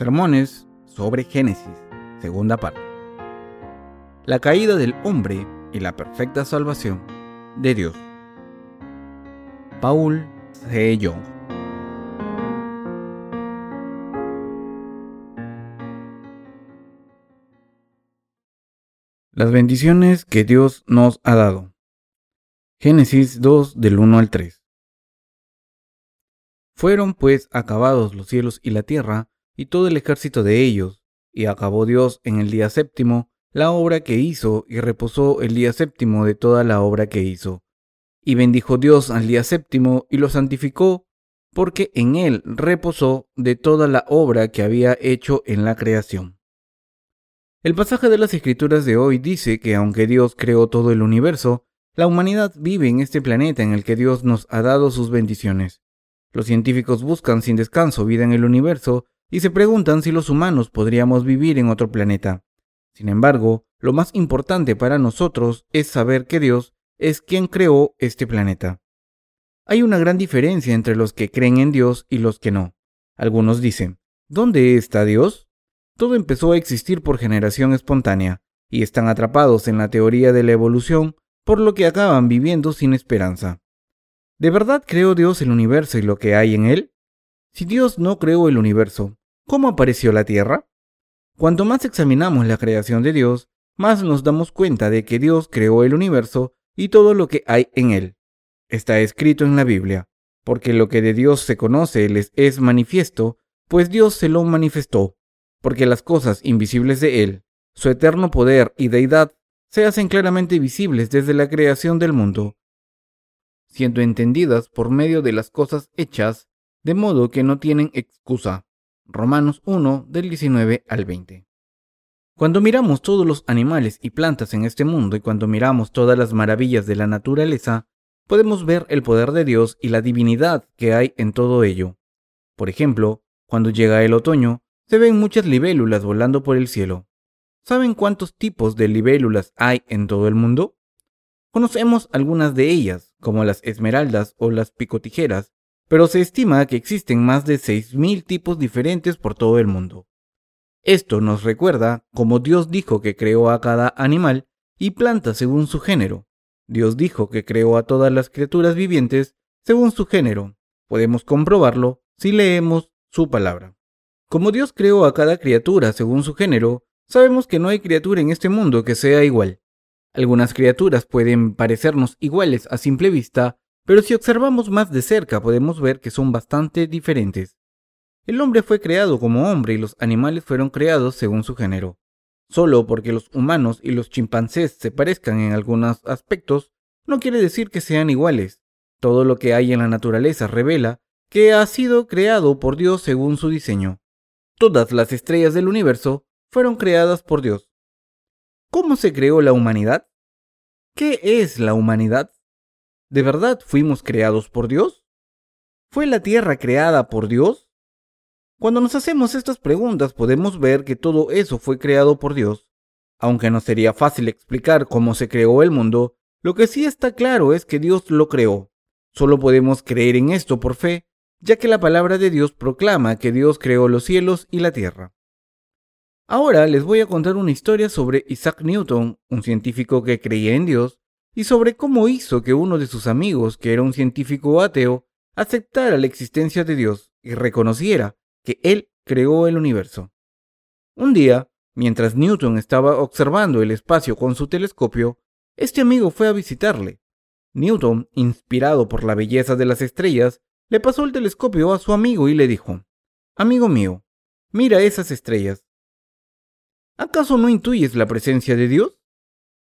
Sermones sobre Génesis, segunda parte. La caída del hombre y la perfecta salvación de Dios. Paul C. Young. Las bendiciones que Dios nos ha dado. Génesis 2 del 1 al 3. Fueron pues acabados los cielos y la tierra, y todo el ejército de ellos, y acabó Dios en el día séptimo la obra que hizo, y reposó el día séptimo de toda la obra que hizo. Y bendijo Dios al día séptimo, y lo santificó, porque en él reposó de toda la obra que había hecho en la creación. El pasaje de las escrituras de hoy dice que aunque Dios creó todo el universo, la humanidad vive en este planeta en el que Dios nos ha dado sus bendiciones. Los científicos buscan sin descanso vida en el universo y se preguntan si los humanos podríamos vivir en otro planeta. Sin embargo, lo más importante para nosotros es saber que Dios es quien creó este planeta. Hay una gran diferencia entre los que creen en Dios y los que no. Algunos dicen, ¿dónde está Dios? Todo empezó a existir por generación espontánea, y están atrapados en la teoría de la evolución, por lo que acaban viviendo sin esperanza. ¿De verdad creó Dios el universo y lo que hay en él? Si Dios no creó el universo, ¿Cómo apareció la Tierra? Cuanto más examinamos la creación de Dios, más nos damos cuenta de que Dios creó el universo y todo lo que hay en él. Está escrito en la Biblia, porque lo que de Dios se conoce les es manifiesto, pues Dios se lo manifestó, porque las cosas invisibles de Él, su eterno poder y deidad, se hacen claramente visibles desde la creación del mundo, siendo entendidas por medio de las cosas hechas, de modo que no tienen excusa. Romanos 1 del 19 al 20. Cuando miramos todos los animales y plantas en este mundo y cuando miramos todas las maravillas de la naturaleza, podemos ver el poder de Dios y la divinidad que hay en todo ello. Por ejemplo, cuando llega el otoño, se ven muchas libélulas volando por el cielo. ¿Saben cuántos tipos de libélulas hay en todo el mundo? Conocemos algunas de ellas, como las esmeraldas o las picotijeras, pero se estima que existen más de 6.000 tipos diferentes por todo el mundo. Esto nos recuerda cómo Dios dijo que creó a cada animal y planta según su género. Dios dijo que creó a todas las criaturas vivientes según su género. Podemos comprobarlo si leemos su palabra. Como Dios creó a cada criatura según su género, sabemos que no hay criatura en este mundo que sea igual. Algunas criaturas pueden parecernos iguales a simple vista, pero si observamos más de cerca podemos ver que son bastante diferentes. El hombre fue creado como hombre y los animales fueron creados según su género. Solo porque los humanos y los chimpancés se parezcan en algunos aspectos, no quiere decir que sean iguales. Todo lo que hay en la naturaleza revela que ha sido creado por Dios según su diseño. Todas las estrellas del universo fueron creadas por Dios. ¿Cómo se creó la humanidad? ¿Qué es la humanidad? ¿De verdad fuimos creados por Dios? ¿Fue la tierra creada por Dios? Cuando nos hacemos estas preguntas podemos ver que todo eso fue creado por Dios. Aunque no sería fácil explicar cómo se creó el mundo, lo que sí está claro es que Dios lo creó. Solo podemos creer en esto por fe, ya que la palabra de Dios proclama que Dios creó los cielos y la tierra. Ahora les voy a contar una historia sobre Isaac Newton, un científico que creía en Dios y sobre cómo hizo que uno de sus amigos, que era un científico ateo, aceptara la existencia de Dios y reconociera que Él creó el universo. Un día, mientras Newton estaba observando el espacio con su telescopio, este amigo fue a visitarle. Newton, inspirado por la belleza de las estrellas, le pasó el telescopio a su amigo y le dijo, Amigo mío, mira esas estrellas. ¿Acaso no intuyes la presencia de Dios?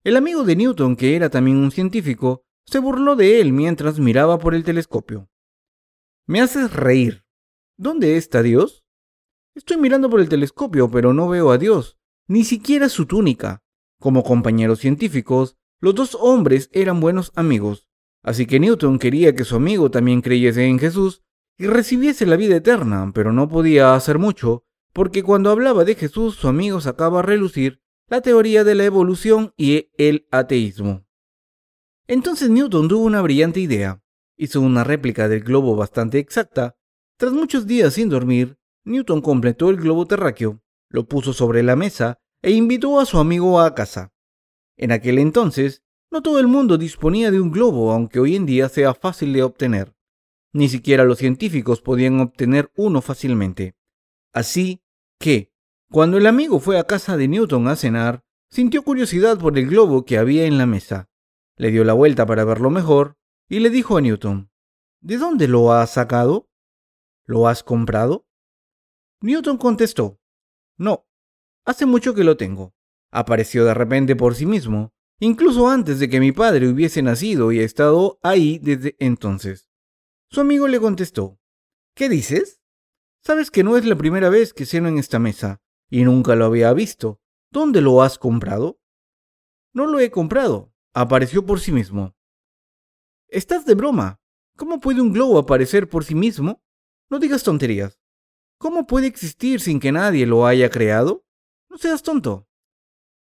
El amigo de Newton, que era también un científico, se burló de él mientras miraba por el telescopio. Me haces reír. ¿Dónde está Dios? Estoy mirando por el telescopio, pero no veo a Dios, ni siquiera su túnica. Como compañeros científicos, los dos hombres eran buenos amigos, así que Newton quería que su amigo también creyese en Jesús y recibiese la vida eterna, pero no podía hacer mucho, porque cuando hablaba de Jesús su amigo sacaba a relucir la teoría de la evolución y el ateísmo. Entonces Newton tuvo una brillante idea. Hizo una réplica del globo bastante exacta. Tras muchos días sin dormir, Newton completó el globo terráqueo, lo puso sobre la mesa e invitó a su amigo a casa. En aquel entonces, no todo el mundo disponía de un globo, aunque hoy en día sea fácil de obtener. Ni siquiera los científicos podían obtener uno fácilmente. Así que, cuando el amigo fue a casa de Newton a cenar, sintió curiosidad por el globo que había en la mesa. Le dio la vuelta para verlo mejor y le dijo a Newton, ¿De dónde lo has sacado? ¿Lo has comprado? Newton contestó, No, hace mucho que lo tengo. Apareció de repente por sí mismo, incluso antes de que mi padre hubiese nacido y ha estado ahí desde entonces. Su amigo le contestó, ¿Qué dices? Sabes que no es la primera vez que ceno en esta mesa, y nunca lo había visto. ¿Dónde lo has comprado? No lo he comprado. Apareció por sí mismo. Estás de broma. ¿Cómo puede un globo aparecer por sí mismo? No digas tonterías. ¿Cómo puede existir sin que nadie lo haya creado? No seas tonto.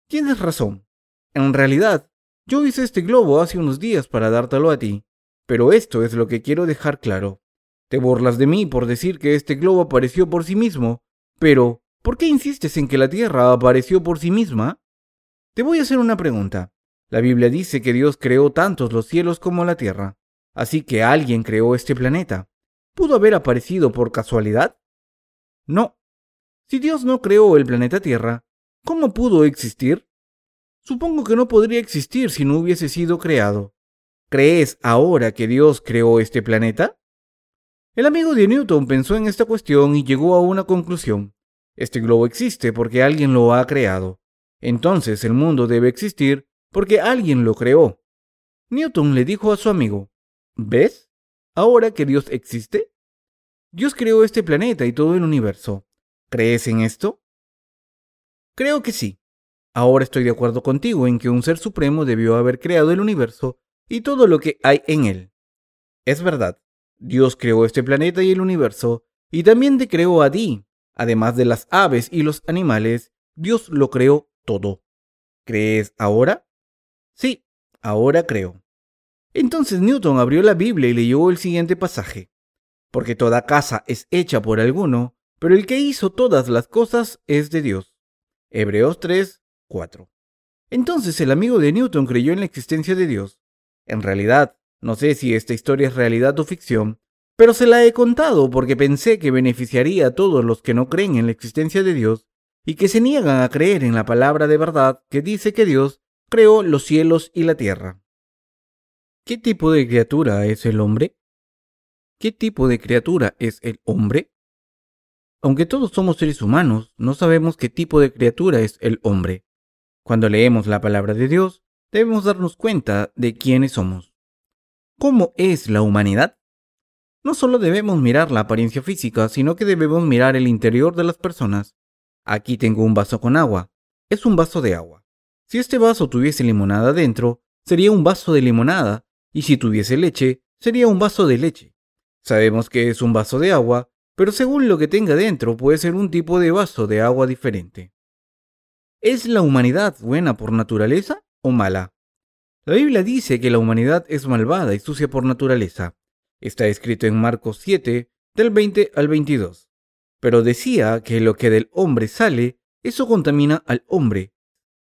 Tienes razón. En realidad, yo hice este globo hace unos días para dártelo a ti, pero esto es lo que quiero dejar claro. Te burlas de mí por decir que este globo apareció por sí mismo, pero ¿por qué insistes en que la Tierra apareció por sí misma? Te voy a hacer una pregunta. La Biblia dice que Dios creó tantos los cielos como la Tierra, así que alguien creó este planeta. ¿Pudo haber aparecido por casualidad? No. Si Dios no creó el planeta Tierra, ¿cómo pudo existir? Supongo que no podría existir si no hubiese sido creado. ¿Crees ahora que Dios creó este planeta? El amigo de Newton pensó en esta cuestión y llegó a una conclusión. Este globo existe porque alguien lo ha creado. Entonces el mundo debe existir porque alguien lo creó. Newton le dijo a su amigo, ¿ves? Ahora que Dios existe, Dios creó este planeta y todo el universo. ¿Crees en esto? Creo que sí. Ahora estoy de acuerdo contigo en que un ser supremo debió haber creado el universo y todo lo que hay en él. Es verdad. Dios creó este planeta y el universo, y también te creó a ti. Además de las aves y los animales, Dios lo creó todo. ¿Crees ahora? Sí, ahora creo. Entonces Newton abrió la Biblia y leyó el siguiente pasaje. Porque toda casa es hecha por alguno, pero el que hizo todas las cosas es de Dios. Hebreos 3, 4. Entonces el amigo de Newton creyó en la existencia de Dios. En realidad, no sé si esta historia es realidad o ficción, pero se la he contado porque pensé que beneficiaría a todos los que no creen en la existencia de Dios y que se niegan a creer en la palabra de verdad que dice que Dios creó los cielos y la tierra. ¿Qué tipo de criatura es el hombre? ¿Qué tipo de criatura es el hombre? Aunque todos somos seres humanos, no sabemos qué tipo de criatura es el hombre. Cuando leemos la palabra de Dios, debemos darnos cuenta de quiénes somos. ¿Cómo es la humanidad? No solo debemos mirar la apariencia física, sino que debemos mirar el interior de las personas. Aquí tengo un vaso con agua. Es un vaso de agua. Si este vaso tuviese limonada dentro, sería un vaso de limonada, y si tuviese leche, sería un vaso de leche. Sabemos que es un vaso de agua, pero según lo que tenga dentro puede ser un tipo de vaso de agua diferente. ¿Es la humanidad buena por naturaleza o mala? La Biblia dice que la humanidad es malvada y sucia por naturaleza. Está escrito en Marcos 7, del 20 al 22. Pero decía que lo que del hombre sale, eso contamina al hombre.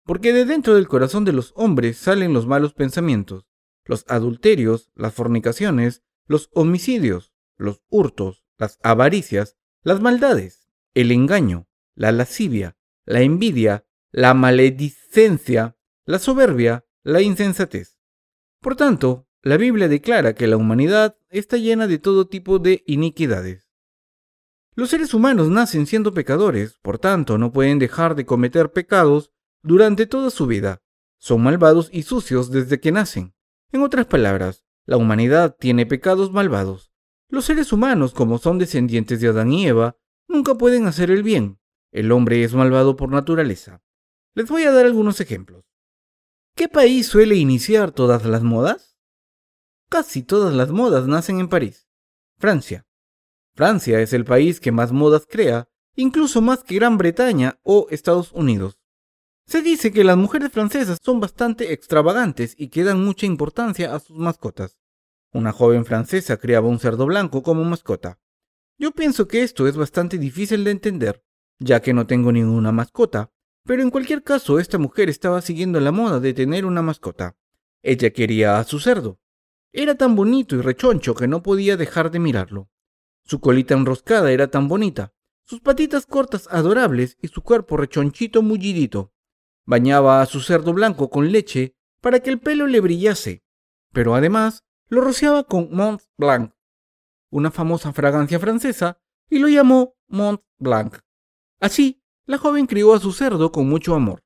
Porque de dentro del corazón de los hombres salen los malos pensamientos, los adulterios, las fornicaciones, los homicidios, los hurtos, las avaricias, las maldades, el engaño, la lascivia, la envidia, la maledicencia, la soberbia, la insensatez. Por tanto, la Biblia declara que la humanidad está llena de todo tipo de iniquidades. Los seres humanos nacen siendo pecadores, por tanto no pueden dejar de cometer pecados durante toda su vida. Son malvados y sucios desde que nacen. En otras palabras, la humanidad tiene pecados malvados. Los seres humanos, como son descendientes de Adán y Eva, nunca pueden hacer el bien. El hombre es malvado por naturaleza. Les voy a dar algunos ejemplos. ¿Qué país suele iniciar todas las modas? Casi todas las modas nacen en París, Francia. Francia es el país que más modas crea, incluso más que Gran Bretaña o Estados Unidos. Se dice que las mujeres francesas son bastante extravagantes y que dan mucha importancia a sus mascotas. Una joven francesa criaba un cerdo blanco como mascota. Yo pienso que esto es bastante difícil de entender, ya que no tengo ninguna mascota, pero en cualquier caso esta mujer estaba siguiendo la moda de tener una mascota. Ella quería a su cerdo. Era tan bonito y rechoncho que no podía dejar de mirarlo. Su colita enroscada era tan bonita, sus patitas cortas adorables y su cuerpo rechonchito mullidito. Bañaba a su cerdo blanco con leche para que el pelo le brillase, pero además lo rociaba con Mont Blanc, una famosa fragancia francesa, y lo llamó Mont Blanc. Así, la joven crió a su cerdo con mucho amor.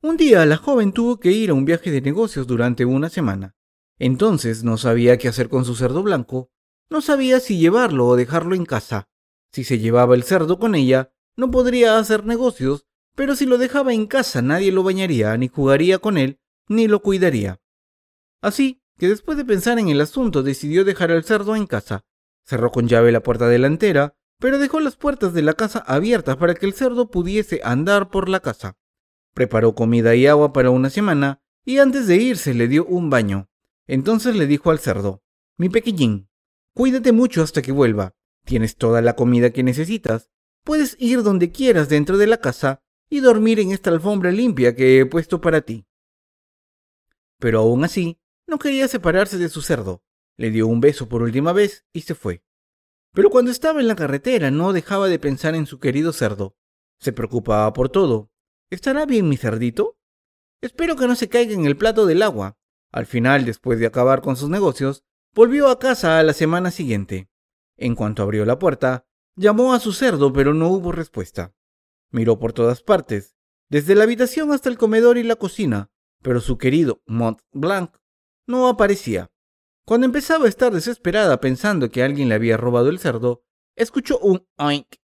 Un día la joven tuvo que ir a un viaje de negocios durante una semana. Entonces no sabía qué hacer con su cerdo blanco, no sabía si llevarlo o dejarlo en casa. Si se llevaba el cerdo con ella, no podría hacer negocios, pero si lo dejaba en casa nadie lo bañaría, ni jugaría con él, ni lo cuidaría. Así que después de pensar en el asunto decidió dejar al cerdo en casa. Cerró con llave la puerta delantera, pero dejó las puertas de la casa abiertas para que el cerdo pudiese andar por la casa. Preparó comida y agua para una semana y antes de irse le dio un baño. Entonces le dijo al cerdo, mi pequeñín, cuídate mucho hasta que vuelva. Tienes toda la comida que necesitas. Puedes ir donde quieras dentro de la casa y dormir en esta alfombra limpia que he puesto para ti. Pero aún así, no quería separarse de su cerdo. Le dio un beso por última vez y se fue. Pero cuando estaba en la carretera no dejaba de pensar en su querido cerdo. Se preocupaba por todo. ¿Estará bien mi cerdito? Espero que no se caiga en el plato del agua. Al final, después de acabar con sus negocios, volvió a casa a la semana siguiente. En cuanto abrió la puerta, llamó a su cerdo, pero no hubo respuesta. Miró por todas partes, desde la habitación hasta el comedor y la cocina, pero su querido Mont Blanc no aparecía. Cuando empezaba a estar desesperada pensando que alguien le había robado el cerdo, escuchó un oink.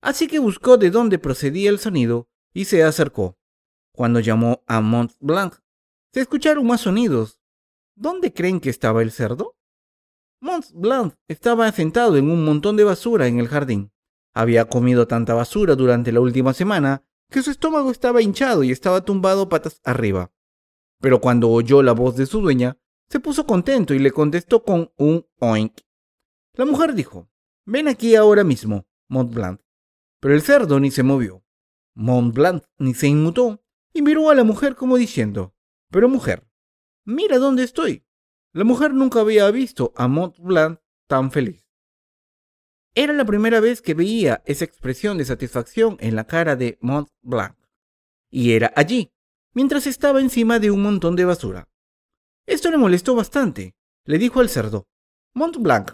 Así que buscó de dónde procedía el sonido y se acercó. Cuando llamó a Mont Blanc, se escucharon más sonidos. ¿Dónde creen que estaba el cerdo? Mont Blanc estaba sentado en un montón de basura en el jardín. Había comido tanta basura durante la última semana que su estómago estaba hinchado y estaba tumbado patas arriba. Pero cuando oyó la voz de su dueña, se puso contento y le contestó con un oink. La mujer dijo, ven aquí ahora mismo, Montblanc. Pero el cerdo ni se movió. Montblanc ni se inmutó y miró a la mujer como diciendo, pero mujer, mira dónde estoy. La mujer nunca había visto a Montblanc tan feliz. Era la primera vez que veía esa expresión de satisfacción en la cara de Montblanc. Y era allí, mientras estaba encima de un montón de basura. Esto le molestó bastante. Le dijo al cerdo, Montblanc,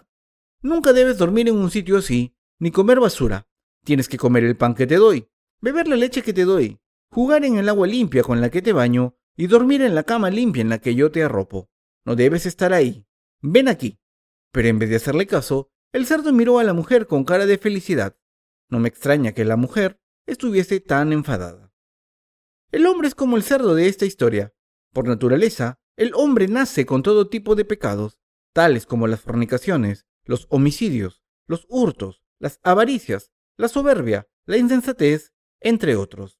nunca debes dormir en un sitio así, ni comer basura. Tienes que comer el pan que te doy, beber la leche que te doy, jugar en el agua limpia con la que te baño y dormir en la cama limpia en la que yo te arropo. No debes estar ahí. Ven aquí. Pero en vez de hacerle caso, el cerdo miró a la mujer con cara de felicidad. No me extraña que la mujer estuviese tan enfadada. El hombre es como el cerdo de esta historia. Por naturaleza, el hombre nace con todo tipo de pecados, tales como las fornicaciones, los homicidios, los hurtos, las avaricias, la soberbia, la insensatez, entre otros.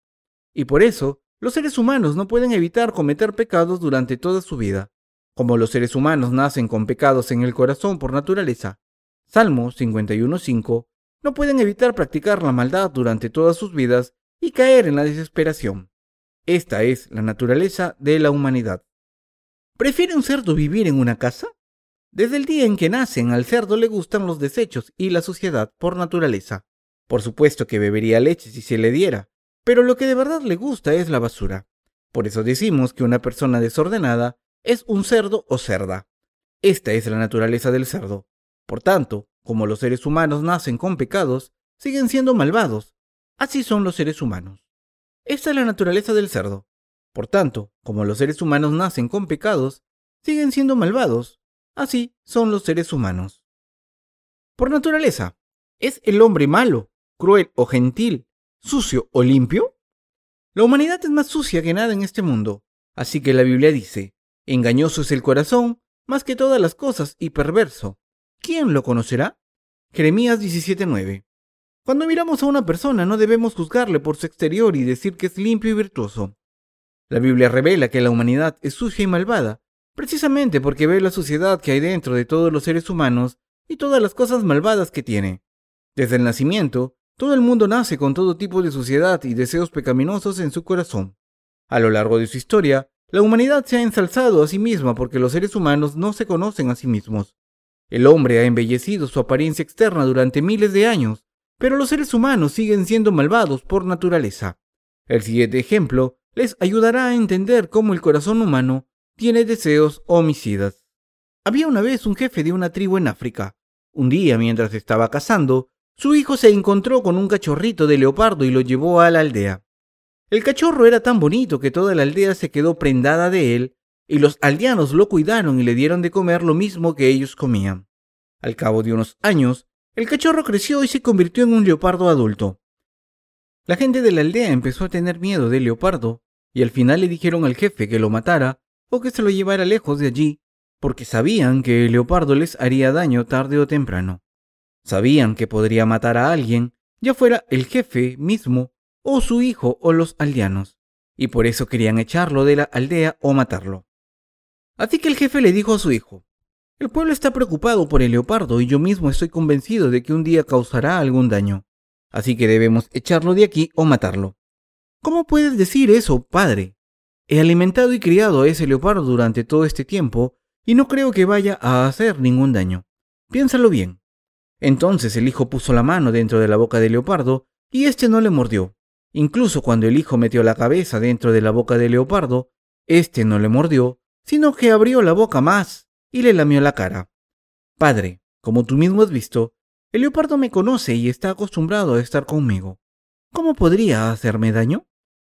Y por eso, los seres humanos no pueden evitar cometer pecados durante toda su vida. Como los seres humanos nacen con pecados en el corazón por naturaleza, Salmo 51.5, no pueden evitar practicar la maldad durante todas sus vidas y caer en la desesperación. Esta es la naturaleza de la humanidad. ¿Prefiere un cerdo vivir en una casa? Desde el día en que nacen al cerdo le gustan los desechos y la suciedad por naturaleza. Por supuesto que bebería leche si se le diera, pero lo que de verdad le gusta es la basura. Por eso decimos que una persona desordenada es un cerdo o cerda. Esta es la naturaleza del cerdo. Por tanto, como los seres humanos nacen con pecados, siguen siendo malvados. Así son los seres humanos. Esta es la naturaleza del cerdo. Por tanto, como los seres humanos nacen con pecados, siguen siendo malvados. Así son los seres humanos. Por naturaleza, ¿es el hombre malo, cruel o gentil, sucio o limpio? La humanidad es más sucia que nada en este mundo. Así que la Biblia dice, engañoso es el corazón, más que todas las cosas, y perverso. ¿Quién lo conocerá? Jeremías 17:9. Cuando miramos a una persona no debemos juzgarle por su exterior y decir que es limpio y virtuoso. La Biblia revela que la humanidad es sucia y malvada, precisamente porque ve la suciedad que hay dentro de todos los seres humanos y todas las cosas malvadas que tiene. Desde el nacimiento, todo el mundo nace con todo tipo de suciedad y deseos pecaminosos en su corazón. A lo largo de su historia, la humanidad se ha ensalzado a sí misma porque los seres humanos no se conocen a sí mismos. El hombre ha embellecido su apariencia externa durante miles de años, pero los seres humanos siguen siendo malvados por naturaleza. El siguiente ejemplo les ayudará a entender cómo el corazón humano tiene deseos homicidas. Había una vez un jefe de una tribu en África. Un día, mientras estaba cazando, su hijo se encontró con un cachorrito de leopardo y lo llevó a la aldea. El cachorro era tan bonito que toda la aldea se quedó prendada de él, y los aldeanos lo cuidaron y le dieron de comer lo mismo que ellos comían. Al cabo de unos años, el cachorro creció y se convirtió en un leopardo adulto. La gente de la aldea empezó a tener miedo del leopardo, y al final le dijeron al jefe que lo matara o que se lo llevara lejos de allí, porque sabían que el leopardo les haría daño tarde o temprano. Sabían que podría matar a alguien, ya fuera el jefe mismo, o su hijo o los aldeanos, y por eso querían echarlo de la aldea o matarlo. Así que el jefe le dijo a su hijo, el pueblo está preocupado por el leopardo y yo mismo estoy convencido de que un día causará algún daño, así que debemos echarlo de aquí o matarlo. ¿Cómo puedes decir eso, padre? He alimentado y criado a ese leopardo durante todo este tiempo y no creo que vaya a hacer ningún daño. Piénsalo bien. Entonces el hijo puso la mano dentro de la boca del leopardo y éste no le mordió. Incluso cuando el hijo metió la cabeza dentro de la boca del leopardo, éste no le mordió, sino que abrió la boca más y le lamió la cara. Padre, como tú mismo has visto, el leopardo me conoce y está acostumbrado a estar conmigo. ¿Cómo podría hacerme daño?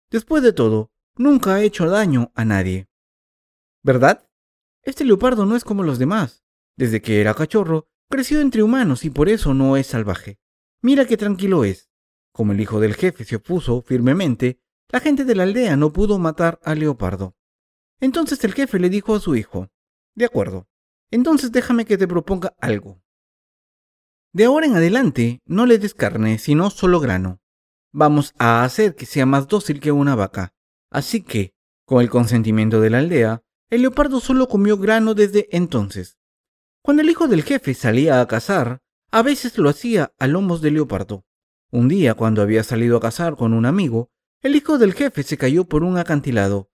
Después de todo, nunca ha hecho daño a nadie. ¿Verdad? Este leopardo no es como los demás. Desde que era cachorro, Creció entre humanos y por eso no es salvaje. Mira qué tranquilo es. Como el hijo del jefe se opuso firmemente, la gente de la aldea no pudo matar al leopardo. Entonces el jefe le dijo a su hijo, De acuerdo, entonces déjame que te proponga algo. De ahora en adelante no le des carne, sino solo grano. Vamos a hacer que sea más dócil que una vaca. Así que, con el consentimiento de la aldea, el leopardo solo comió grano desde entonces. Cuando el hijo del jefe salía a cazar, a veces lo hacía a lomos de leopardo. Un día, cuando había salido a cazar con un amigo, el hijo del jefe se cayó por un acantilado.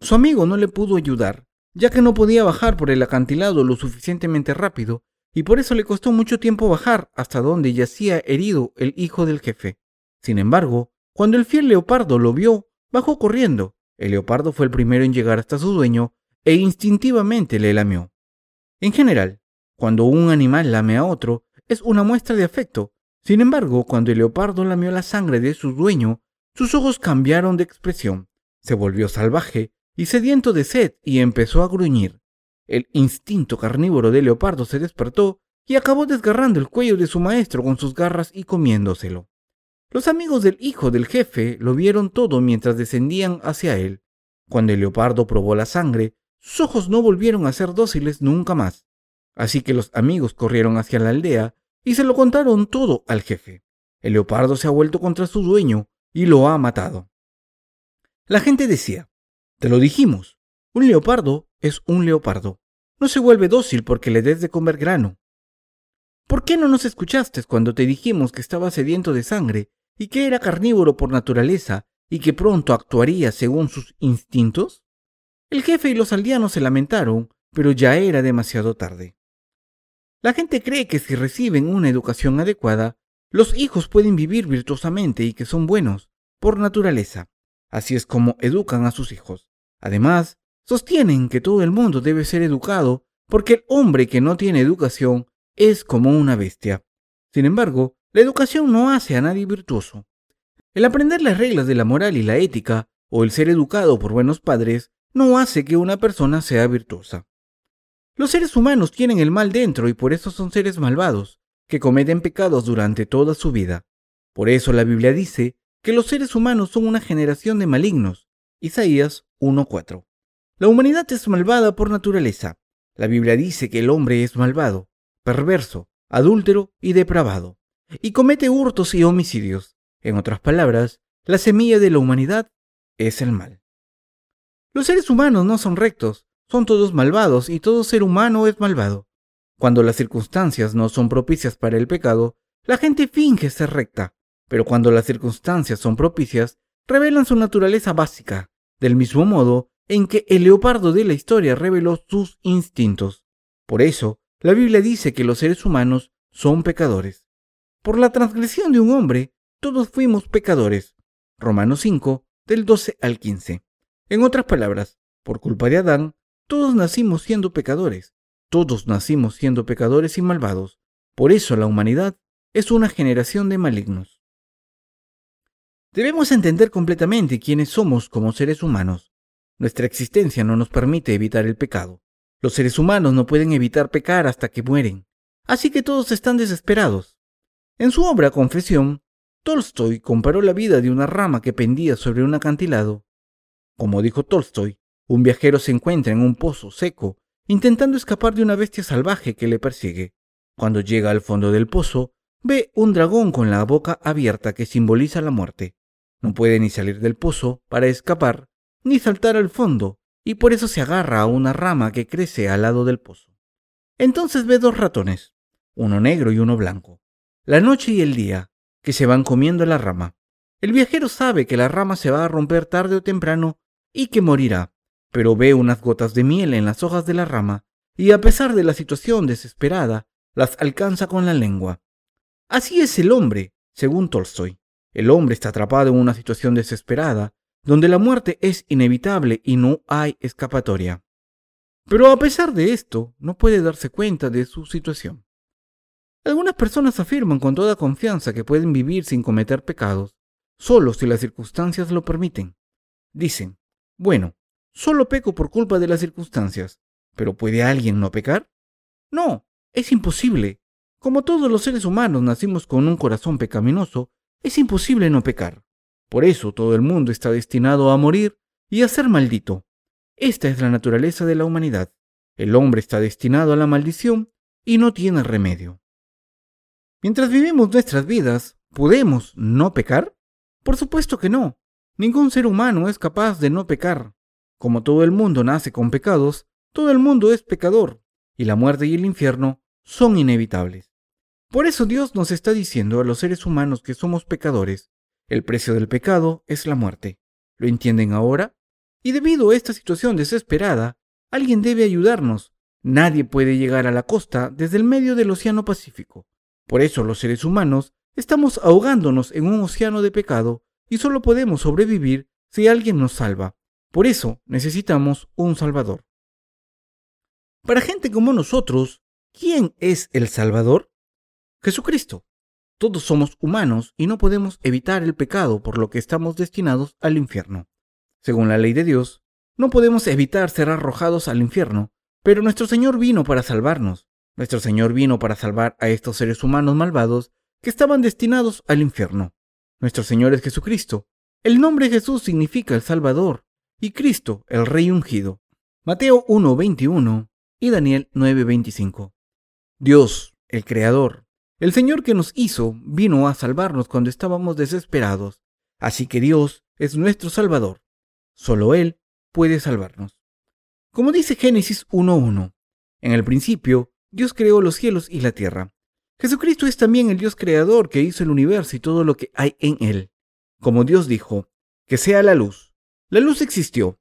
Su amigo no le pudo ayudar, ya que no podía bajar por el acantilado lo suficientemente rápido, y por eso le costó mucho tiempo bajar hasta donde yacía herido el hijo del jefe. Sin embargo, cuando el fiel leopardo lo vio, bajó corriendo. El leopardo fue el primero en llegar hasta su dueño e instintivamente le lamió. En general, cuando un animal lame a otro, es una muestra de afecto. Sin embargo, cuando el leopardo lamió la sangre de su dueño, sus ojos cambiaron de expresión, se volvió salvaje y sediento de sed y empezó a gruñir. El instinto carnívoro del leopardo se despertó y acabó desgarrando el cuello de su maestro con sus garras y comiéndoselo. Los amigos del hijo del jefe lo vieron todo mientras descendían hacia él. Cuando el leopardo probó la sangre, sus ojos no volvieron a ser dóciles nunca más. Así que los amigos corrieron hacia la aldea y se lo contaron todo al jefe. El leopardo se ha vuelto contra su dueño y lo ha matado. La gente decía, te lo dijimos, un leopardo es un leopardo. No se vuelve dócil porque le des de comer grano. ¿Por qué no nos escuchaste cuando te dijimos que estaba sediento de sangre y que era carnívoro por naturaleza y que pronto actuaría según sus instintos? El jefe y los aldeanos se lamentaron, pero ya era demasiado tarde. La gente cree que si reciben una educación adecuada, los hijos pueden vivir virtuosamente y que son buenos, por naturaleza. Así es como educan a sus hijos. Además, sostienen que todo el mundo debe ser educado porque el hombre que no tiene educación es como una bestia. Sin embargo, la educación no hace a nadie virtuoso. El aprender las reglas de la moral y la ética, o el ser educado por buenos padres, no hace que una persona sea virtuosa. Los seres humanos tienen el mal dentro y por eso son seres malvados, que cometen pecados durante toda su vida. Por eso la Biblia dice que los seres humanos son una generación de malignos. Isaías 1.4. La humanidad es malvada por naturaleza. La Biblia dice que el hombre es malvado, perverso, adúltero y depravado, y comete hurtos y homicidios. En otras palabras, la semilla de la humanidad es el mal. Los seres humanos no son rectos, son todos malvados y todo ser humano es malvado. Cuando las circunstancias no son propicias para el pecado, la gente finge ser recta, pero cuando las circunstancias son propicias, revelan su naturaleza básica, del mismo modo en que el leopardo de la historia reveló sus instintos. Por eso, la Biblia dice que los seres humanos son pecadores. Por la transgresión de un hombre, todos fuimos pecadores. Romanos 5, del 12 al 15. En otras palabras, por culpa de Adán, todos nacimos siendo pecadores. Todos nacimos siendo pecadores y malvados. Por eso la humanidad es una generación de malignos. Debemos entender completamente quiénes somos como seres humanos. Nuestra existencia no nos permite evitar el pecado. Los seres humanos no pueden evitar pecar hasta que mueren, así que todos están desesperados. En su obra Confesión, Tolstoy comparó la vida de una rama que pendía sobre un acantilado. Como dijo Tolstoy, un viajero se encuentra en un pozo seco, intentando escapar de una bestia salvaje que le persigue. Cuando llega al fondo del pozo, ve un dragón con la boca abierta que simboliza la muerte. No puede ni salir del pozo para escapar, ni saltar al fondo, y por eso se agarra a una rama que crece al lado del pozo. Entonces ve dos ratones, uno negro y uno blanco, la noche y el día, que se van comiendo la rama. El viajero sabe que la rama se va a romper tarde o temprano y que morirá, pero ve unas gotas de miel en las hojas de la rama y a pesar de la situación desesperada, las alcanza con la lengua. Así es el hombre, según Tolstoy. El hombre está atrapado en una situación desesperada donde la muerte es inevitable y no hay escapatoria. Pero a pesar de esto, no puede darse cuenta de su situación. Algunas personas afirman con toda confianza que pueden vivir sin cometer pecados, solo si las circunstancias lo permiten. Dicen, bueno, solo peco por culpa de las circunstancias, pero ¿puede alguien no pecar? No, es imposible. Como todos los seres humanos nacimos con un corazón pecaminoso, es imposible no pecar. Por eso todo el mundo está destinado a morir y a ser maldito. Esta es la naturaleza de la humanidad. El hombre está destinado a la maldición y no tiene remedio. Mientras vivimos nuestras vidas, ¿podemos no pecar? Por supuesto que no. Ningún ser humano es capaz de no pecar. Como todo el mundo nace con pecados, todo el mundo es pecador, y la muerte y el infierno son inevitables. Por eso Dios nos está diciendo a los seres humanos que somos pecadores el precio del pecado es la muerte. ¿Lo entienden ahora? Y debido a esta situación desesperada, alguien debe ayudarnos. Nadie puede llegar a la costa desde el medio del Océano Pacífico. Por eso los seres humanos estamos ahogándonos en un océano de pecado y solo podemos sobrevivir si alguien nos salva. Por eso necesitamos un Salvador. Para gente como nosotros, ¿quién es el Salvador? Jesucristo. Todos somos humanos y no podemos evitar el pecado, por lo que estamos destinados al infierno. Según la ley de Dios, no podemos evitar ser arrojados al infierno, pero nuestro Señor vino para salvarnos. Nuestro Señor vino para salvar a estos seres humanos malvados que estaban destinados al infierno. Nuestro Señor es Jesucristo. El nombre Jesús significa el Salvador y Cristo el Rey ungido. Mateo 1:21 y Daniel 9:25. Dios, el Creador, el Señor que nos hizo vino a salvarnos cuando estábamos desesperados, así que Dios es nuestro Salvador. Solo Él puede salvarnos. Como dice Génesis 1.1, en el principio Dios creó los cielos y la tierra. Jesucristo es también el Dios creador que hizo el universo y todo lo que hay en él. Como Dios dijo, que sea la luz. La luz existió.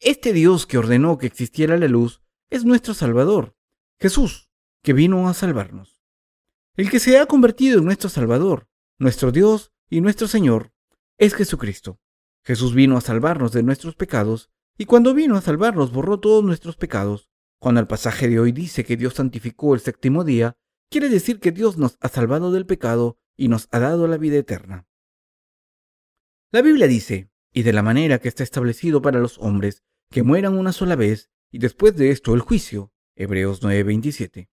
Este Dios que ordenó que existiera la luz es nuestro Salvador, Jesús, que vino a salvarnos. El que se ha convertido en nuestro Salvador, nuestro Dios y nuestro Señor, es Jesucristo. Jesús vino a salvarnos de nuestros pecados, y cuando vino a salvarnos borró todos nuestros pecados. Cuando el pasaje de hoy dice que Dios santificó el séptimo día, quiere decir que Dios nos ha salvado del pecado y nos ha dado la vida eterna. La Biblia dice, y de la manera que está establecido para los hombres, que mueran una sola vez, y después de esto el juicio. Hebreos 9:27.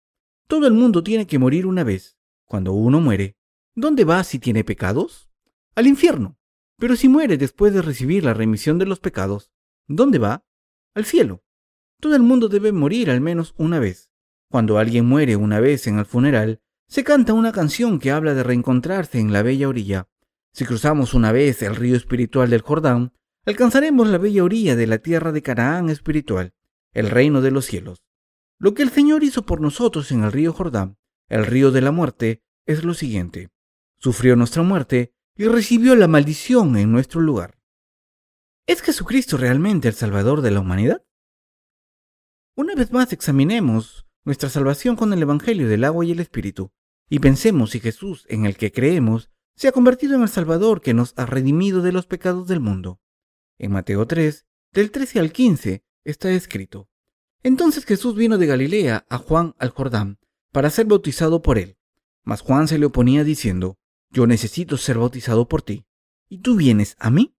Todo el mundo tiene que morir una vez. Cuando uno muere, ¿dónde va si tiene pecados? Al infierno. Pero si muere después de recibir la remisión de los pecados, ¿dónde va? Al cielo. Todo el mundo debe morir al menos una vez. Cuando alguien muere una vez en el funeral, se canta una canción que habla de reencontrarse en la bella orilla. Si cruzamos una vez el río espiritual del Jordán, alcanzaremos la bella orilla de la tierra de Canaán espiritual, el reino de los cielos. Lo que el Señor hizo por nosotros en el río Jordán, el río de la muerte, es lo siguiente. Sufrió nuestra muerte y recibió la maldición en nuestro lugar. ¿Es Jesucristo realmente el Salvador de la humanidad? Una vez más examinemos nuestra salvación con el Evangelio del agua y el Espíritu y pensemos si Jesús, en el que creemos, se ha convertido en el Salvador que nos ha redimido de los pecados del mundo. En Mateo 3, del 13 al 15, está escrito, entonces Jesús vino de Galilea a Juan al Jordán para ser bautizado por él. Mas Juan se le oponía diciendo, Yo necesito ser bautizado por ti, ¿y tú vienes a mí?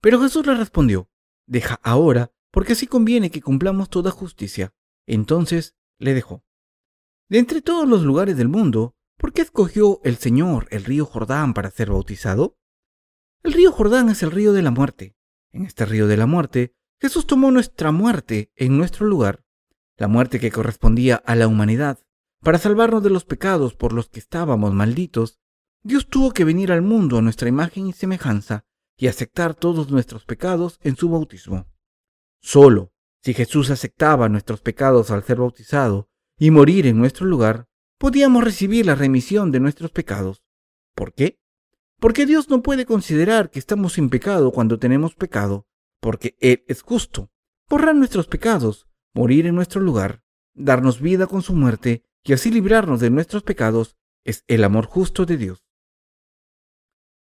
Pero Jesús le respondió, Deja ahora, porque así conviene que cumplamos toda justicia. Entonces le dejó. De entre todos los lugares del mundo, ¿por qué escogió el Señor el río Jordán para ser bautizado? El río Jordán es el río de la muerte. En este río de la muerte Jesús tomó nuestra muerte en nuestro lugar, la muerte que correspondía a la humanidad. Para salvarnos de los pecados por los que estábamos malditos, Dios tuvo que venir al mundo a nuestra imagen y semejanza y aceptar todos nuestros pecados en su bautismo. Solo si Jesús aceptaba nuestros pecados al ser bautizado y morir en nuestro lugar, podíamos recibir la remisión de nuestros pecados. ¿Por qué? Porque Dios no puede considerar que estamos sin pecado cuando tenemos pecado, porque Él es justo, borrar nuestros pecados, morir en nuestro lugar, darnos vida con su muerte y así librarnos de nuestros pecados, es el amor justo de Dios.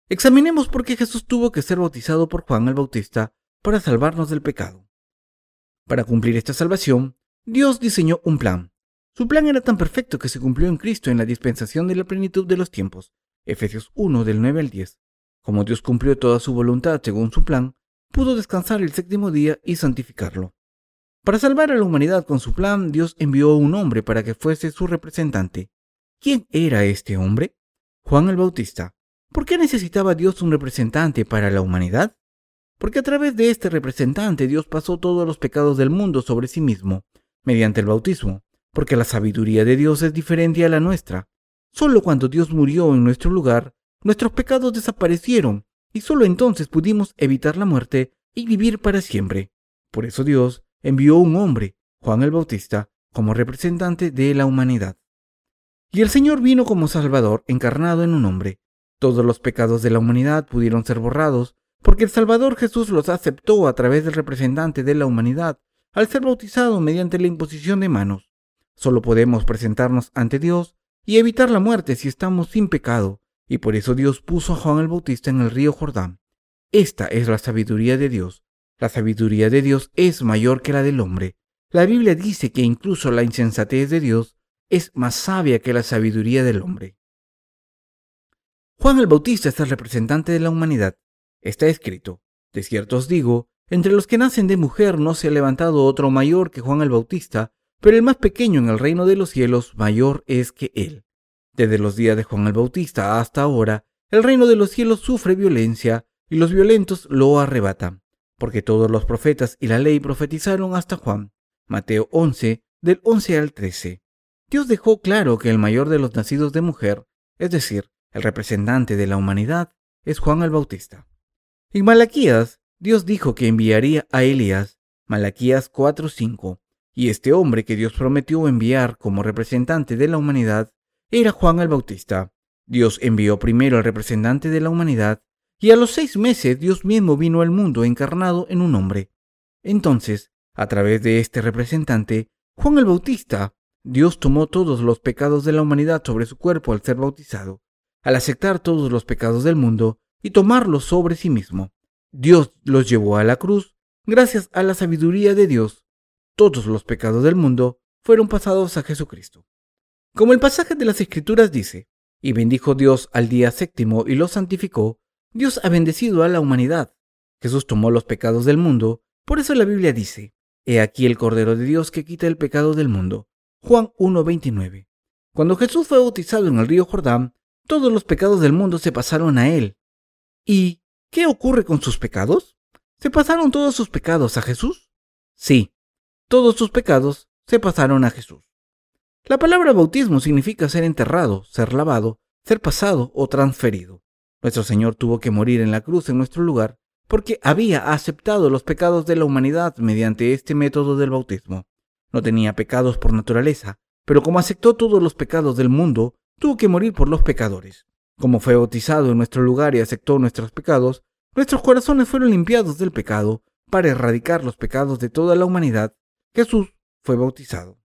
Examinemos por qué Jesús tuvo que ser bautizado por Juan el Bautista para salvarnos del pecado. Para cumplir esta salvación, Dios diseñó un plan. Su plan era tan perfecto que se cumplió en Cristo en la dispensación de la plenitud de los tiempos. Efesios 1 del 9 al 10. Como Dios cumplió toda su voluntad según su plan, pudo descansar el séptimo día y santificarlo. Para salvar a la humanidad con su plan, Dios envió a un hombre para que fuese su representante. ¿Quién era este hombre? Juan el Bautista. ¿Por qué necesitaba Dios un representante para la humanidad? Porque a través de este representante Dios pasó todos los pecados del mundo sobre sí mismo, mediante el bautismo, porque la sabiduría de Dios es diferente a la nuestra. Solo cuando Dios murió en nuestro lugar, nuestros pecados desaparecieron y solo entonces pudimos evitar la muerte y vivir para siempre. Por eso Dios envió un hombre, Juan el Bautista, como representante de la humanidad. Y el Señor vino como Salvador encarnado en un hombre. Todos los pecados de la humanidad pudieron ser borrados porque el Salvador Jesús los aceptó a través del representante de la humanidad al ser bautizado mediante la imposición de manos. Solo podemos presentarnos ante Dios y evitar la muerte si estamos sin pecado, y por eso Dios puso a Juan el Bautista en el río Jordán. Esta es la sabiduría de Dios. La sabiduría de Dios es mayor que la del hombre. La Biblia dice que incluso la insensatez de Dios es más sabia que la sabiduría del hombre. Juan el Bautista es el representante de la humanidad. Está escrito, de cierto os digo, entre los que nacen de mujer no se ha levantado otro mayor que Juan el Bautista, pero el más pequeño en el reino de los cielos mayor es que él. Desde los días de Juan el Bautista hasta ahora, el reino de los cielos sufre violencia y los violentos lo arrebatan, porque todos los profetas y la ley profetizaron hasta Juan. Mateo 11, del 11 al 13. Dios dejó claro que el mayor de los nacidos de mujer, es decir, el representante de la humanidad, es Juan el Bautista. En Malaquías, Dios dijo que enviaría a Elías, Malaquías 4:5, y este hombre que Dios prometió enviar como representante de la humanidad era Juan el Bautista. Dios envió primero al representante de la humanidad y a los seis meses Dios mismo vino al mundo encarnado en un hombre. Entonces, a través de este representante, Juan el Bautista, Dios tomó todos los pecados de la humanidad sobre su cuerpo al ser bautizado, al aceptar todos los pecados del mundo y tomarlos sobre sí mismo. Dios los llevó a la cruz gracias a la sabiduría de Dios. Todos los pecados del mundo fueron pasados a Jesucristo. Como el pasaje de las Escrituras dice, y bendijo Dios al día séptimo y lo santificó, Dios ha bendecido a la humanidad. Jesús tomó los pecados del mundo, por eso la Biblia dice, He aquí el Cordero de Dios que quita el pecado del mundo. Juan 1.29. Cuando Jesús fue bautizado en el río Jordán, todos los pecados del mundo se pasaron a él. ¿Y qué ocurre con sus pecados? ¿Se pasaron todos sus pecados a Jesús? Sí, todos sus pecados se pasaron a Jesús. La palabra bautismo significa ser enterrado, ser lavado, ser pasado o transferido. Nuestro Señor tuvo que morir en la cruz en nuestro lugar porque había aceptado los pecados de la humanidad mediante este método del bautismo. No tenía pecados por naturaleza, pero como aceptó todos los pecados del mundo, tuvo que morir por los pecadores. Como fue bautizado en nuestro lugar y aceptó nuestros pecados, nuestros corazones fueron limpiados del pecado para erradicar los pecados de toda la humanidad. Jesús fue bautizado.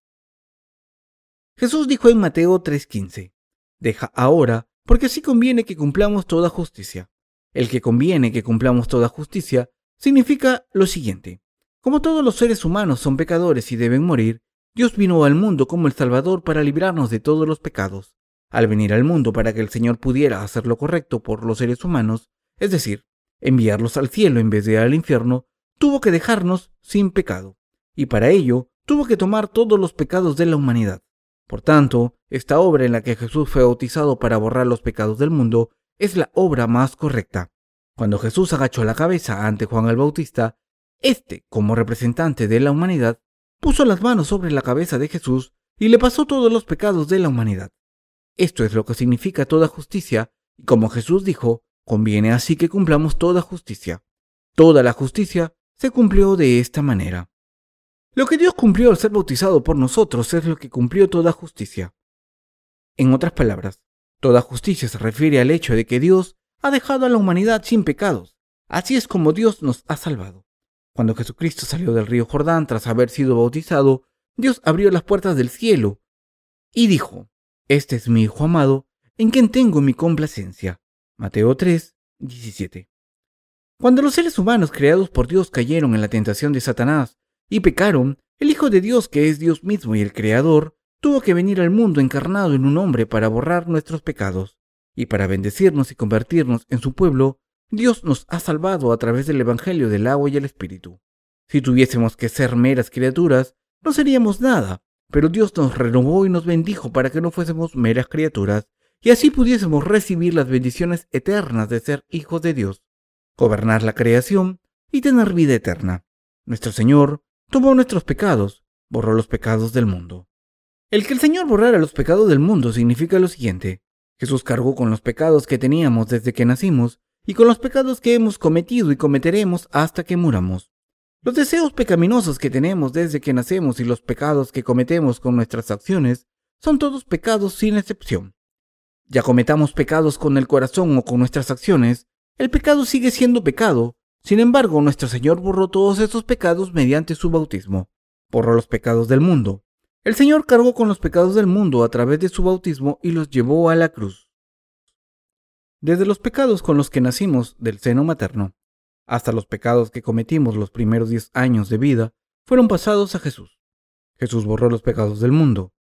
Jesús dijo en Mateo 3:15, Deja ahora, porque así conviene que cumplamos toda justicia. El que conviene que cumplamos toda justicia significa lo siguiente. Como todos los seres humanos son pecadores y deben morir, Dios vino al mundo como el Salvador para librarnos de todos los pecados. Al venir al mundo para que el Señor pudiera hacer lo correcto por los seres humanos, es decir, enviarlos al cielo en vez de al infierno, tuvo que dejarnos sin pecado, y para ello tuvo que tomar todos los pecados de la humanidad. Por tanto, esta obra en la que Jesús fue bautizado para borrar los pecados del mundo es la obra más correcta. Cuando Jesús agachó la cabeza ante Juan el Bautista, éste, como representante de la humanidad, puso las manos sobre la cabeza de Jesús y le pasó todos los pecados de la humanidad. Esto es lo que significa toda justicia, y como Jesús dijo, conviene así que cumplamos toda justicia. Toda la justicia se cumplió de esta manera. Lo que Dios cumplió al ser bautizado por nosotros es lo que cumplió toda justicia. En otras palabras, toda justicia se refiere al hecho de que Dios ha dejado a la humanidad sin pecados. Así es como Dios nos ha salvado. Cuando Jesucristo salió del río Jordán tras haber sido bautizado, Dios abrió las puertas del cielo y dijo, Este es mi Hijo amado, en quien tengo mi complacencia. Mateo 3, 17. Cuando los seres humanos creados por Dios cayeron en la tentación de Satanás y pecaron, el Hijo de Dios, que es Dios mismo y el Creador, tuvo que venir al mundo encarnado en un hombre para borrar nuestros pecados, y para bendecirnos y convertirnos en su pueblo, Dios nos ha salvado a través del Evangelio del agua y el Espíritu. Si tuviésemos que ser meras criaturas, no seríamos nada, pero Dios nos renovó y nos bendijo para que no fuésemos meras criaturas, y así pudiésemos recibir las bendiciones eternas de ser hijos de Dios, gobernar la creación y tener vida eterna. Nuestro Señor tomó nuestros pecados, borró los pecados del mundo. El que el Señor borrara los pecados del mundo significa lo siguiente. Jesús cargó con los pecados que teníamos desde que nacimos y con los pecados que hemos cometido y cometeremos hasta que muramos. Los deseos pecaminosos que tenemos desde que nacemos y los pecados que cometemos con nuestras acciones son todos pecados sin excepción. Ya cometamos pecados con el corazón o con nuestras acciones, el pecado sigue siendo pecado. Sin embargo, nuestro Señor borró todos esos pecados mediante su bautismo. Borró los pecados del mundo. El Señor cargó con los pecados del mundo a través de su bautismo y los llevó a la cruz. Desde los pecados con los que nacimos del seno materno hasta los pecados que cometimos los primeros diez años de vida fueron pasados a Jesús. Jesús borró los pecados del mundo.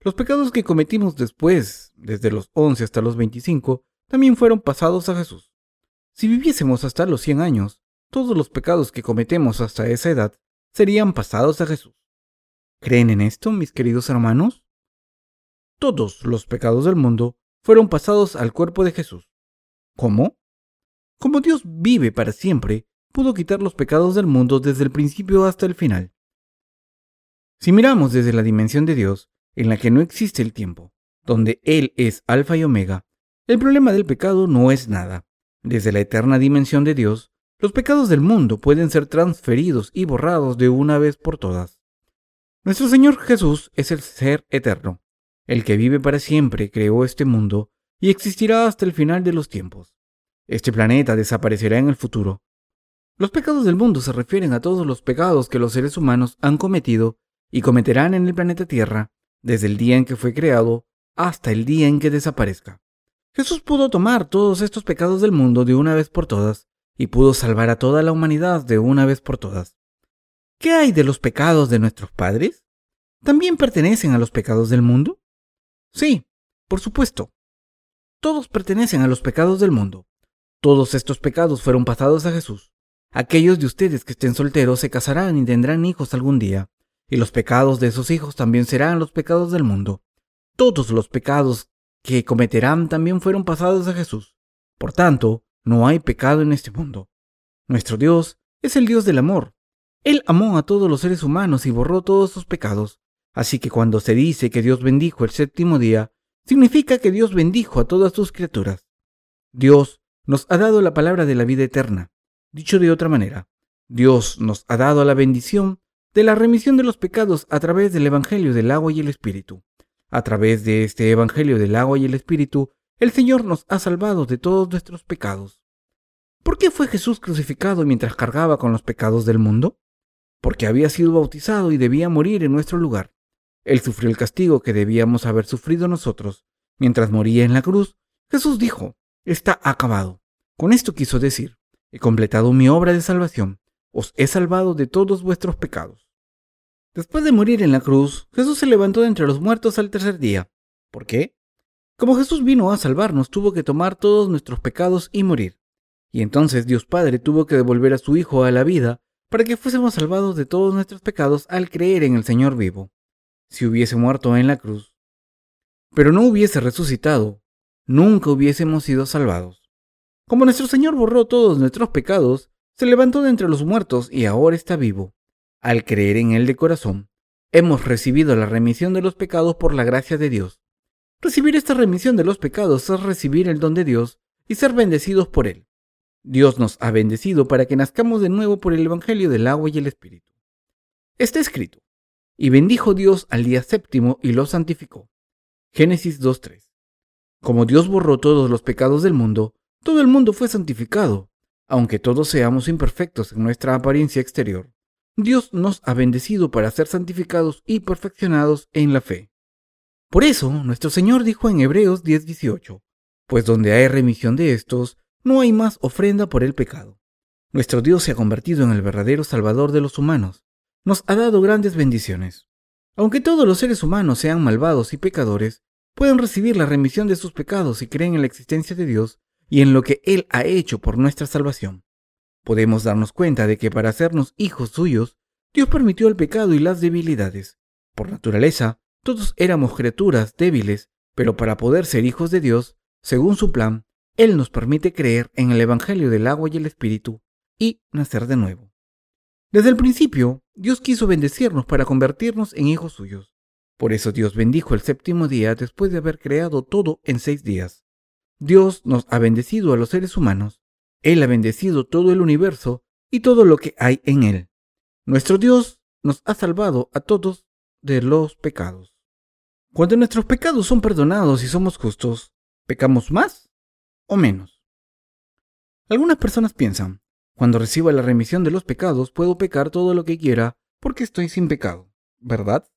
Los pecados que cometimos después, desde los once hasta los veinticinco, también fueron pasados a Jesús. Si viviésemos hasta los cien años, todos los pecados que cometemos hasta esa edad serían pasados a Jesús. ¿Creen en esto, mis queridos hermanos? Todos los pecados del mundo fueron pasados al cuerpo de Jesús. ¿Cómo? Como Dios vive para siempre, pudo quitar los pecados del mundo desde el principio hasta el final. Si miramos desde la dimensión de Dios, en la que no existe el tiempo, donde Él es alfa y omega, el problema del pecado no es nada. Desde la eterna dimensión de Dios, los pecados del mundo pueden ser transferidos y borrados de una vez por todas. Nuestro Señor Jesús es el ser eterno. El que vive para siempre creó este mundo y existirá hasta el final de los tiempos. Este planeta desaparecerá en el futuro. Los pecados del mundo se refieren a todos los pecados que los seres humanos han cometido y cometerán en el planeta Tierra desde el día en que fue creado hasta el día en que desaparezca. Jesús pudo tomar todos estos pecados del mundo de una vez por todas y pudo salvar a toda la humanidad de una vez por todas. ¿Qué hay de los pecados de nuestros padres? ¿También pertenecen a los pecados del mundo? Sí, por supuesto. Todos pertenecen a los pecados del mundo. Todos estos pecados fueron pasados a Jesús. Aquellos de ustedes que estén solteros se casarán y tendrán hijos algún día, y los pecados de esos hijos también serán los pecados del mundo. Todos los pecados que cometerán también fueron pasados a Jesús. Por tanto, no hay pecado en este mundo. Nuestro Dios es el Dios del amor. Él amó a todos los seres humanos y borró todos sus pecados. Así que cuando se dice que Dios bendijo el séptimo día, significa que Dios bendijo a todas sus criaturas. Dios nos ha dado la palabra de la vida eterna. Dicho de otra manera, Dios nos ha dado la bendición de la remisión de los pecados a través del Evangelio del agua y el Espíritu. A través de este Evangelio del agua y el Espíritu, el Señor nos ha salvado de todos nuestros pecados. ¿Por qué fue Jesús crucificado mientras cargaba con los pecados del mundo? Porque había sido bautizado y debía morir en nuestro lugar. Él sufrió el castigo que debíamos haber sufrido nosotros. Mientras moría en la cruz, Jesús dijo, está acabado. Con esto quiso decir, he completado mi obra de salvación, os he salvado de todos vuestros pecados. Después de morir en la cruz, Jesús se levantó de entre los muertos al tercer día. ¿Por qué? Como Jesús vino a salvarnos, tuvo que tomar todos nuestros pecados y morir. Y entonces Dios Padre tuvo que devolver a su Hijo a la vida para que fuésemos salvados de todos nuestros pecados al creer en el Señor vivo. Si hubiese muerto en la cruz, pero no hubiese resucitado, nunca hubiésemos sido salvados. Como nuestro Señor borró todos nuestros pecados, se levantó de entre los muertos y ahora está vivo. Al creer en Él de corazón, hemos recibido la remisión de los pecados por la gracia de Dios. Recibir esta remisión de los pecados es recibir el don de Dios y ser bendecidos por Él. Dios nos ha bendecido para que nazcamos de nuevo por el Evangelio del agua y el Espíritu. Está escrito, y bendijo Dios al día séptimo y lo santificó. Génesis 2.3. Como Dios borró todos los pecados del mundo, todo el mundo fue santificado. Aunque todos seamos imperfectos en nuestra apariencia exterior, Dios nos ha bendecido para ser santificados y perfeccionados en la fe. Por eso, nuestro Señor dijo en Hebreos 10:18, pues donde hay remisión de estos, no hay más ofrenda por el pecado. Nuestro Dios se ha convertido en el verdadero Salvador de los humanos. Nos ha dado grandes bendiciones. Aunque todos los seres humanos sean malvados y pecadores, pueden recibir la remisión de sus pecados si creen en la existencia de Dios y en lo que Él ha hecho por nuestra salvación. Podemos darnos cuenta de que para hacernos hijos suyos, Dios permitió el pecado y las debilidades. Por naturaleza, todos éramos criaturas débiles, pero para poder ser hijos de Dios, según su plan, él nos permite creer en el Evangelio del agua y el Espíritu y nacer de nuevo. Desde el principio, Dios quiso bendecirnos para convertirnos en hijos suyos. Por eso Dios bendijo el séptimo día después de haber creado todo en seis días. Dios nos ha bendecido a los seres humanos. Él ha bendecido todo el universo y todo lo que hay en él. Nuestro Dios nos ha salvado a todos de los pecados. Cuando nuestros pecados son perdonados y somos justos, ¿pecamos más o menos. Algunas personas piensan, cuando reciba la remisión de los pecados puedo pecar todo lo que quiera porque estoy sin pecado, ¿verdad?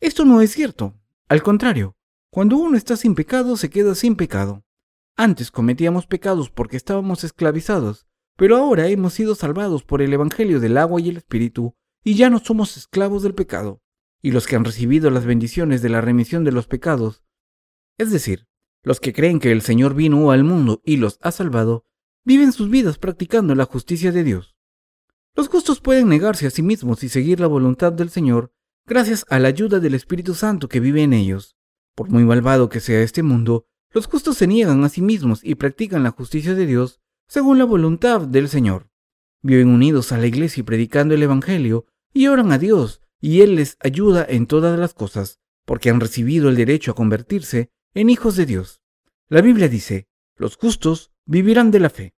Esto no es cierto. Al contrario, cuando uno está sin pecado se queda sin pecado. Antes cometíamos pecados porque estábamos esclavizados, pero ahora hemos sido salvados por el Evangelio del agua y el Espíritu, y ya no somos esclavos del pecado. Y los que han recibido las bendiciones de la remisión de los pecados, es decir, los que creen que el Señor vino al mundo y los ha salvado, viven sus vidas practicando la justicia de Dios. Los justos pueden negarse a sí mismos y seguir la voluntad del Señor gracias a la ayuda del Espíritu Santo que vive en ellos. Por muy malvado que sea este mundo, los justos se niegan a sí mismos y practican la justicia de Dios según la voluntad del Señor. Viven unidos a la iglesia y predicando el Evangelio y oran a Dios, y Él les ayuda en todas las cosas, porque han recibido el derecho a convertirse en hijos de Dios. La Biblia dice, los justos vivirán de la fe.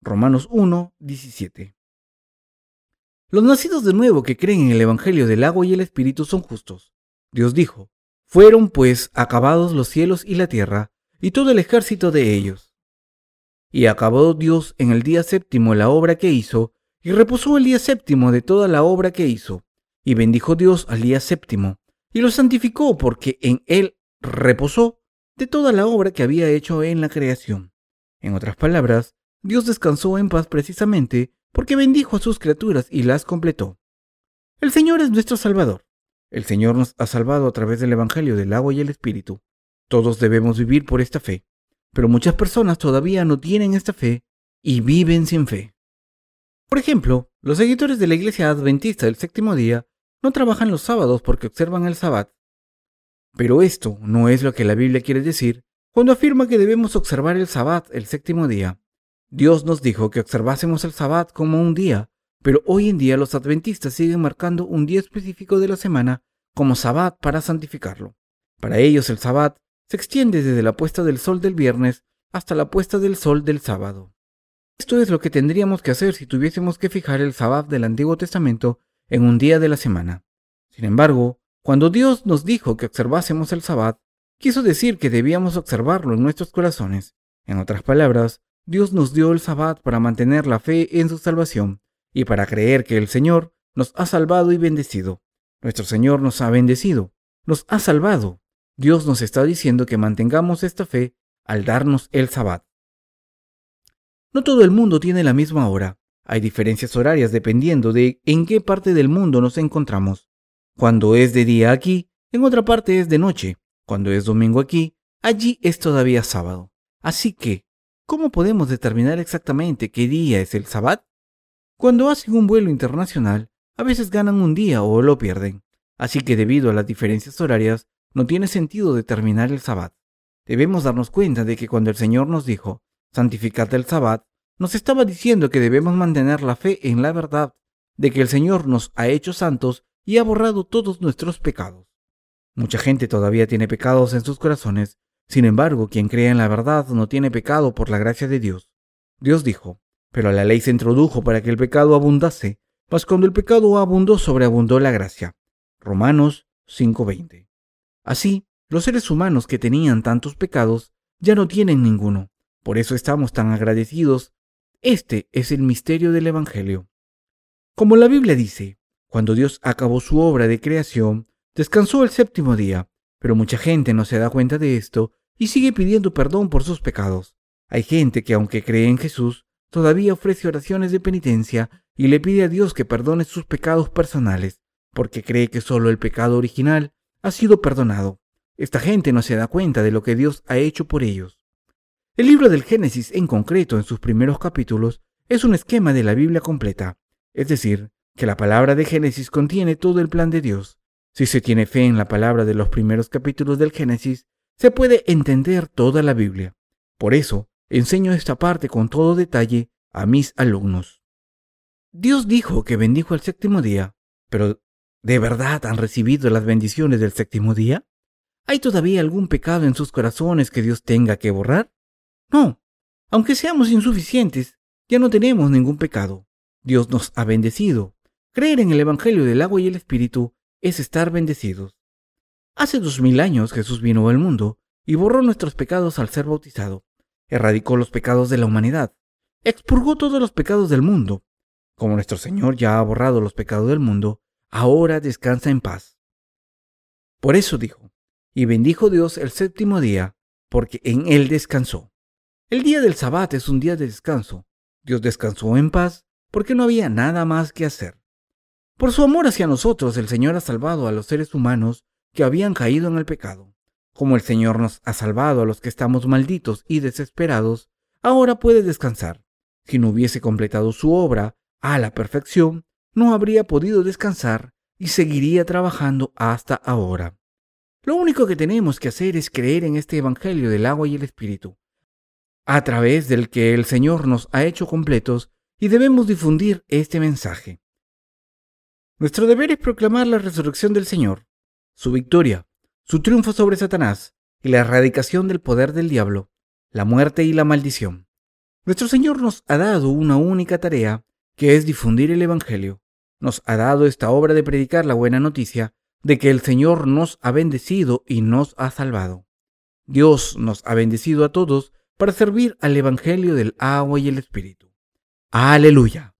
Romanos 1, 17. Los nacidos de nuevo que creen en el Evangelio del agua y el Espíritu son justos. Dios dijo, fueron pues acabados los cielos y la tierra, y todo el ejército de ellos. Y acabó Dios en el día séptimo la obra que hizo, y reposó el día séptimo de toda la obra que hizo, y bendijo Dios al día séptimo, y lo santificó porque en él reposó de toda la obra que había hecho en la creación. En otras palabras, Dios descansó en paz precisamente porque bendijo a sus criaturas y las completó. El Señor es nuestro Salvador. El Señor nos ha salvado a través del Evangelio del agua y el Espíritu. Todos debemos vivir por esta fe, pero muchas personas todavía no tienen esta fe y viven sin fe. Por ejemplo, los seguidores de la Iglesia Adventista del séptimo día no trabajan los sábados porque observan el Sabbat pero esto no es lo que la Biblia quiere decir cuando afirma que debemos observar el Sabbat el séptimo día. Dios nos dijo que observásemos el Sabbat como un día, pero hoy en día los adventistas siguen marcando un día específico de la semana como Sabbat para santificarlo. Para ellos el Sabbat se extiende desde la puesta del sol del viernes hasta la puesta del sol del sábado. Esto es lo que tendríamos que hacer si tuviésemos que fijar el Sabbat del Antiguo Testamento en un día de la semana. Sin embargo, cuando Dios nos dijo que observásemos el sabbat, quiso decir que debíamos observarlo en nuestros corazones. En otras palabras, Dios nos dio el sabbat para mantener la fe en su salvación y para creer que el Señor nos ha salvado y bendecido. Nuestro Señor nos ha bendecido, nos ha salvado. Dios nos está diciendo que mantengamos esta fe al darnos el sabbat. No todo el mundo tiene la misma hora. Hay diferencias horarias dependiendo de en qué parte del mundo nos encontramos. Cuando es de día aquí, en otra parte es de noche. Cuando es domingo aquí, allí es todavía sábado. Así que, ¿cómo podemos determinar exactamente qué día es el sabbat? Cuando hacen un vuelo internacional, a veces ganan un día o lo pierden. Así que debido a las diferencias horarias, no tiene sentido determinar el sabbat. Debemos darnos cuenta de que cuando el Señor nos dijo, santificad el sabbat, nos estaba diciendo que debemos mantener la fe en la verdad de que el Señor nos ha hecho santos y ha borrado todos nuestros pecados. Mucha gente todavía tiene pecados en sus corazones, sin embargo, quien cree en la verdad no tiene pecado por la gracia de Dios. Dios dijo, pero la ley se introdujo para que el pecado abundase, mas cuando el pecado abundó sobreabundó la gracia. Romanos 5:20. Así, los seres humanos que tenían tantos pecados ya no tienen ninguno. Por eso estamos tan agradecidos este es el misterio del Evangelio. Como la Biblia dice, cuando Dios acabó su obra de creación, descansó el séptimo día, pero mucha gente no se da cuenta de esto y sigue pidiendo perdón por sus pecados. Hay gente que aunque cree en Jesús, todavía ofrece oraciones de penitencia y le pide a Dios que perdone sus pecados personales, porque cree que solo el pecado original ha sido perdonado. Esta gente no se da cuenta de lo que Dios ha hecho por ellos. El libro del Génesis en concreto en sus primeros capítulos es un esquema de la Biblia completa, es decir, que la palabra de Génesis contiene todo el plan de Dios. Si se tiene fe en la palabra de los primeros capítulos del Génesis, se puede entender toda la Biblia. Por eso, enseño esta parte con todo detalle a mis alumnos. Dios dijo que bendijo el séptimo día, pero ¿de verdad han recibido las bendiciones del séptimo día? ¿Hay todavía algún pecado en sus corazones que Dios tenga que borrar? No, aunque seamos insuficientes, ya no tenemos ningún pecado. Dios nos ha bendecido. Creer en el Evangelio del agua y el Espíritu es estar bendecidos. Hace dos mil años Jesús vino al mundo y borró nuestros pecados al ser bautizado. Erradicó los pecados de la humanidad. Expurgó todos los pecados del mundo. Como nuestro Señor ya ha borrado los pecados del mundo, ahora descansa en paz. Por eso dijo, y bendijo Dios el séptimo día, porque en él descansó. El día del Sabbat es un día de descanso. Dios descansó en paz porque no había nada más que hacer. Por su amor hacia nosotros, el Señor ha salvado a los seres humanos que habían caído en el pecado. Como el Señor nos ha salvado a los que estamos malditos y desesperados, ahora puede descansar. Si no hubiese completado su obra a la perfección, no habría podido descansar y seguiría trabajando hasta ahora. Lo único que tenemos que hacer es creer en este Evangelio del agua y el Espíritu, a través del que el Señor nos ha hecho completos y debemos difundir este mensaje. Nuestro deber es proclamar la resurrección del Señor, su victoria, su triunfo sobre Satanás y la erradicación del poder del diablo, la muerte y la maldición. Nuestro Señor nos ha dado una única tarea, que es difundir el Evangelio. Nos ha dado esta obra de predicar la buena noticia de que el Señor nos ha bendecido y nos ha salvado. Dios nos ha bendecido a todos para servir al Evangelio del agua y el Espíritu. Aleluya.